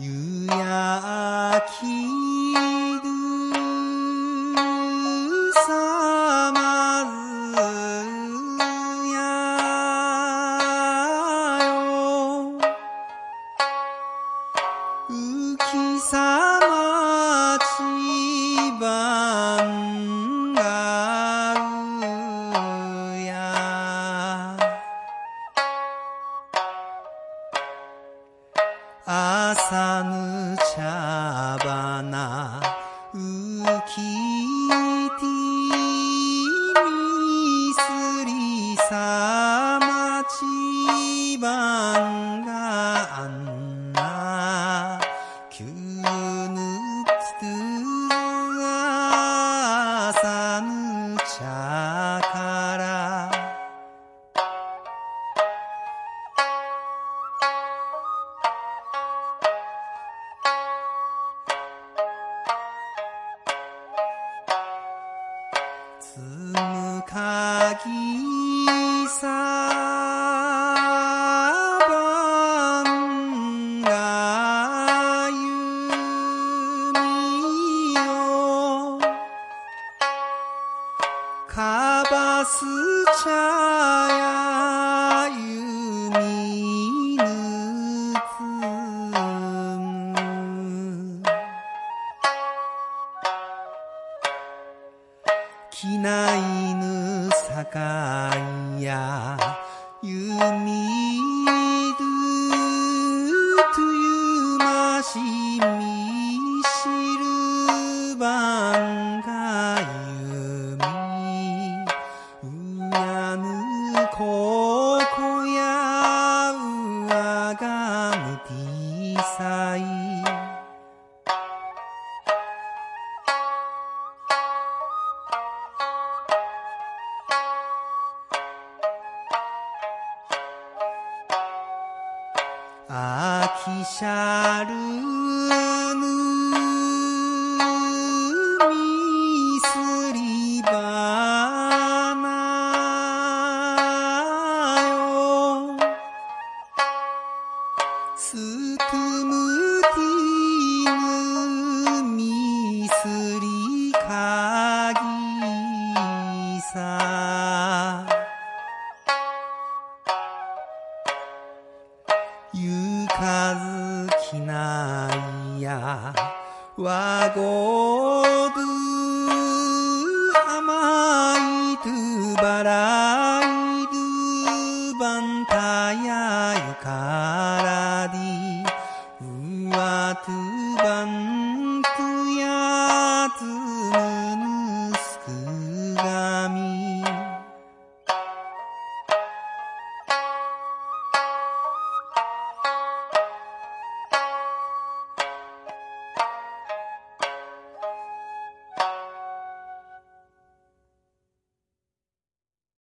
夕焼きさぬ茶花浮きてにすりさまちばんがあんな急ぬむかぎさばんがゆみよかばす茶やゆないぬさかいやゆみるとゆましみしるばんがゆみうやぬここやうわがむてさい。あきしゃるぬみすりばなよ。すくむてぬみすりゆかずきないや。わごぶあまいとばらいるばんたやゆか。